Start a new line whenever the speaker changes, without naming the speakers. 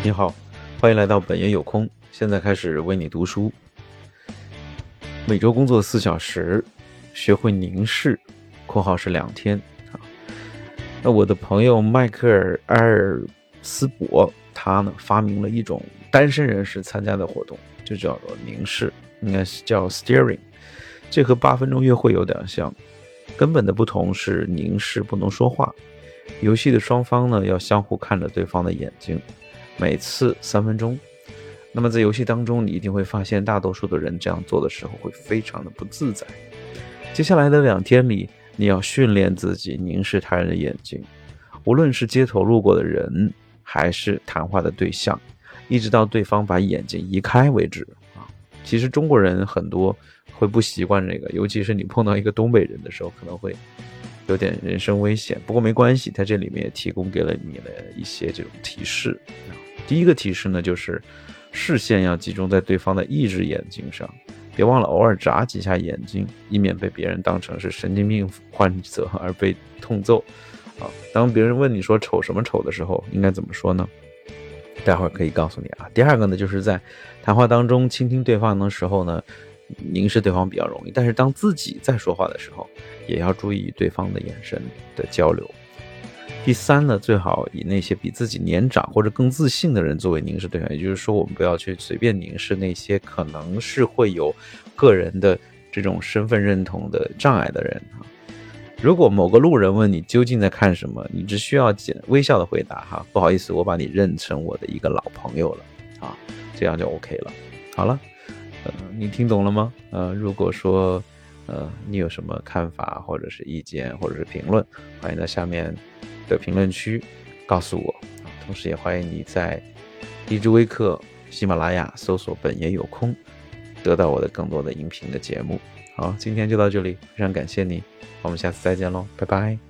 你好，欢迎来到本爷有空。现在开始为你读书。每周工作四小时，学会凝视（括号是两天）啊。那我的朋友迈克尔·埃尔斯伯，他呢发明了一种单身人士参加的活动，就叫做凝视，应该是叫 Staring。这和八分钟约会有点像，根本的不同是凝视不能说话。游戏的双方呢要相互看着对方的眼睛，每次三分钟。那么在游戏当中，你一定会发现，大多数的人这样做的时候会非常的不自在。接下来的两天里，你要训练自己凝视他人的眼睛，无论是街头路过的人，还是谈话的对象，一直到对方把眼睛移开为止啊。其实中国人很多会不习惯这个，尤其是你碰到一个东北人的时候，可能会有点人身危险。不过没关系，它这里面也提供给了你的一些这种提示。第一个提示呢，就是。视线要集中在对方的一只眼睛上，别忘了偶尔眨几下眼睛，以免被别人当成是神经病患者而被痛揍。啊，当别人问你说丑什么丑的时候，应该怎么说呢？待会儿可以告诉你啊。第二个呢，就是在谈话当中倾听对方的时候呢，凝视对方比较容易，但是当自己在说话的时候，也要注意对方的眼神的交流。第三呢，最好以那些比自己年长或者更自信的人作为凝视对象，也就是说，我们不要去随便凝视那些可能是会有个人的这种身份认同的障碍的人哈。如果某个路人问你究竟在看什么，你只需要微笑的回答哈，不好意思，我把你认成我的一个老朋友了啊，这样就 OK 了。好了，呃，你听懂了吗？呃，如果说呃你有什么看法或者是意见或者是评论，欢迎在下面。的评论区告诉我，同时也欢迎你在荔枝微课、喜马拉雅搜索“本爷有空”，得到我的更多的音频的节目。好，今天就到这里，非常感谢你，我们下次再见喽，拜拜。